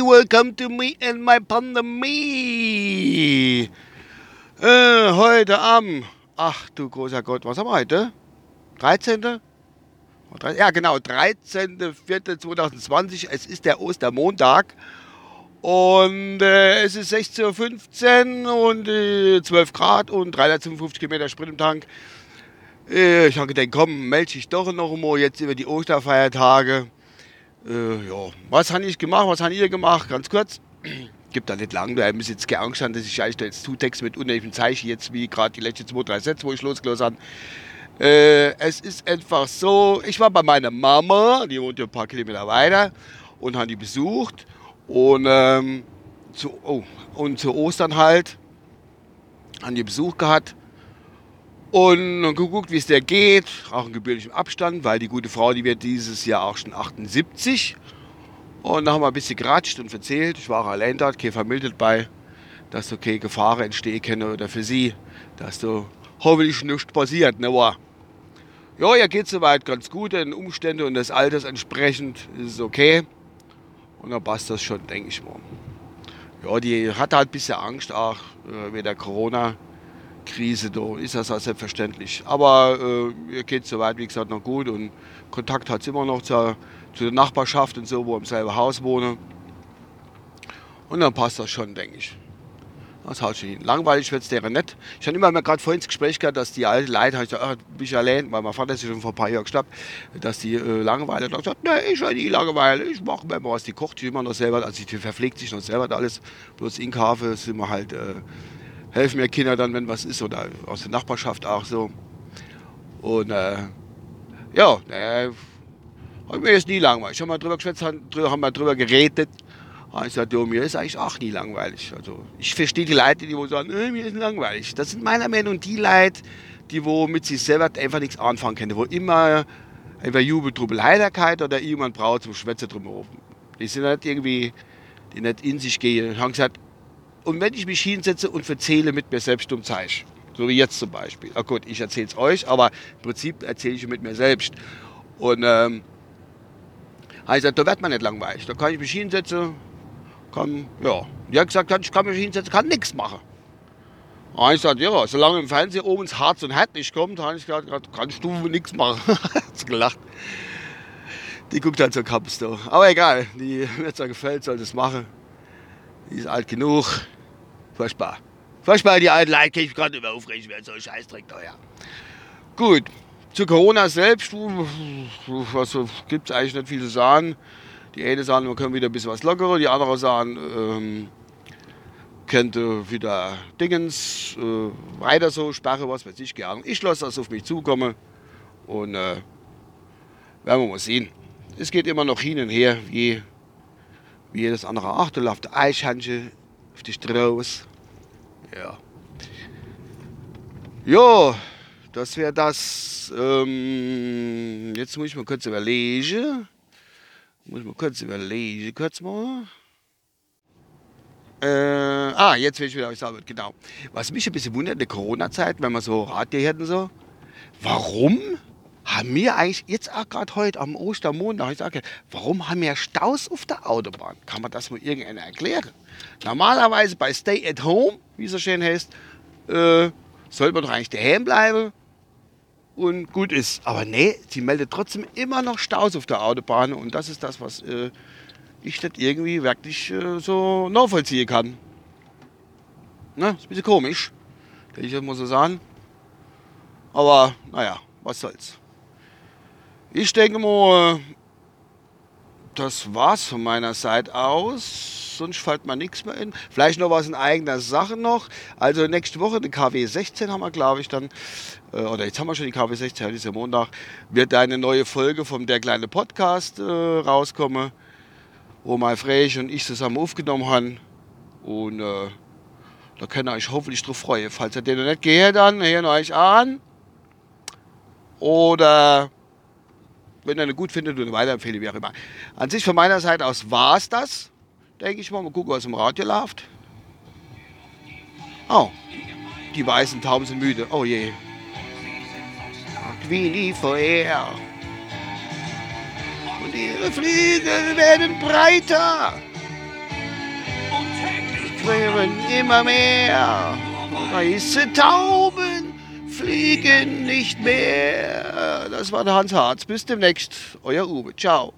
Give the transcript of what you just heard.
Welcome to me and my pandemie. Äh, heute am, ach du großer Gott, was haben wir heute? 13. Ja, genau, 13.04.2020. Es ist der Ostermontag. Und äh, es ist 16.15 Uhr und äh, 12 Grad und 355 Kilometer Sprit im Tank. Äh, ich habe gedacht, komm, melde dich doch noch mal jetzt über die Osterfeiertage. Äh, ja, was habe ich gemacht, was habt ihr gemacht? Ganz kurz. Gibt da nicht lang, da ist jetzt keine Angst dass ich eigentlich da jetzt zutext mit unendlichen Zeichen, jetzt wie gerade die letzten zwei, drei Sätze, wo ich losgelassen habe. Äh, es ist einfach so, ich war bei meiner Mama, die wohnt ja ein paar Kilometer weiter, und habe die besucht. Und, ähm, zu, oh, und zu Ostern halt, haben die Besuch gehabt. Und geguckt, wie es der geht, auch in gebührlichem Abstand, weil die gute Frau, die wird dieses Jahr auch schon 78. Und dann haben wir ein bisschen geratscht und erzählt. Ich war auch allein dort, keine Familie dabei, dass okay Gefahren entstehen können oder für sie, dass so hoffentlich nichts passiert. Ne. Ja, ihr geht soweit ganz gut, den Umständen und des Alters entsprechend ist es okay. Und dann passt das schon, denke ich mal. Ja, die hat halt ein bisschen Angst, auch äh, wegen der Corona-Krise, da ist das auch selbstverständlich. Aber äh, geht soweit, wie gesagt, noch gut und Kontakt hat sie immer noch zur, zu der Nachbarschaft und so, wo im selben Haus wohne. Und dann passt das schon, denke ich. Das haut schon hin. Langweilig wird es deren nicht. Ich habe immer mal gerade vorhin das Gespräch gehabt, dass die alten Leute, ich gesagt, ach, bin ich allein, weil mein Vater ist schon vor ein paar Jahren gestorben, dass die äh, Langweile. Da gesagt, nee, ich habe nie Langeweile, ich mache mir was. Die kocht sich immer noch selber, also die verpflegt sich noch selber alles. Bloß in Kafe sind wir halt, äh, helfen mir Kinder dann, wenn was ist, oder aus der Nachbarschaft auch so. Und äh, ja, äh, mir ist nie langweilig. Ich habe mal drüber geschwätzt, haben, haben wir drüber geredet ich sagte, mir ist eigentlich auch nie langweilig. Also ich verstehe die Leute, die wo sagen, äh, mir ist langweilig. Das sind meiner Meinung nach die Leute, die wo mit sich selber einfach nichts anfangen können, wo immer entweder Jubel, Trubel, Heiterkeit oder jemand braucht zum Schwätze drumherum. Die sind nicht irgendwie, die nicht in sich gehen. Und haben gesagt, und wenn ich mich hinsetze und erzähle mit mir selbst um Zeichen, so wie jetzt zum Beispiel. Ah gut, ich erzähle es euch, aber im Prinzip erzähle ich mit mir selbst. Und ähm, habe gesagt, da wird man nicht langweilig. Da kann ich mich hinsetzen, kann, ja. Die hat gesagt, ich kann mich hinsetzen, kann nichts machen. Und ich sagte, ja, solange im Fernsehen oben ins Harz und Herd nicht kommt, habe ich gesagt, kannst du nichts machen. hat gelacht. Die guckt halt so da. Aber egal, die mir zwar gefällt, soll das machen. Die ist alt genug. Furchtbar. Furchtbar, die alten Leute, ich gerade über aufregen, wer so ein Scheißdreck ja. Gut, zu Corona selbst, was gibt es eigentlich nicht viel zu sagen. Die eine sagen, wir können wieder ein bisschen was lockerer, die andere sagen, ähm, könnte wieder Dingens, äh, weiter so, Sperre, was weiß ich gern. Ich lasse das auf mich zukommen und äh, werden wir mal sehen. Es geht immer noch hin und her, wie, wie jedes andere. Ach, da läuft Eichhörnchen auf die Straße. Ja. Ja, das wäre das. Ähm, jetzt muss ich mal kurz überlegen. Muss ich mal kurz überlegen, kurz mal. Äh, ah, jetzt will ich wieder, ich sagen genau. Was mich ein bisschen wundert in der Corona-Zeit, wenn man so Radio hört und so, warum haben wir eigentlich jetzt auch gerade heute am Ostermontag, ich sage, warum haben wir Staus auf der Autobahn? Kann man das mal irgendeiner erklären? Normalerweise bei Stay at Home, wie es so schön heißt, äh, soll man doch eigentlich daheim bleiben und gut ist. Aber nee, sie meldet trotzdem immer noch Staus auf der Autobahn und das ist das, was äh, ich nicht irgendwie wirklich äh, so nachvollziehen kann. Ne? Ist ein bisschen komisch, ich das so sagen. Aber naja, was soll's. Ich denke mal, das war's von meiner Seite aus sonst fällt mir nichts mehr in. Vielleicht noch was in eigener Sache noch. Also nächste Woche, den KW 16 haben wir, glaube ich, dann, äh, oder jetzt haben wir schon die KW 16, heute ist ja Montag, wird eine neue Folge vom Der kleine Podcast äh, rauskommen, wo mein Frech und ich zusammen aufgenommen haben. Und äh, da könnt ihr euch hoffentlich drauf freuen. Falls ihr den noch nicht gehört habt, hören euch an. Oder wenn ihr ihn gut findet und weiterempfehlen, wie auch immer. An sich von meiner Seite aus war es das denke ich mal. Mal gucken, was im Radio läuft. Oh, die weißen Tauben sind müde. Oh je. Wie nie vorher. Und ihre Flügel werden breiter Und täglich immer mehr. Weiße Tauben fliegen nicht mehr. Das war der Hans Harz. Bis demnächst. Euer Uwe. Ciao.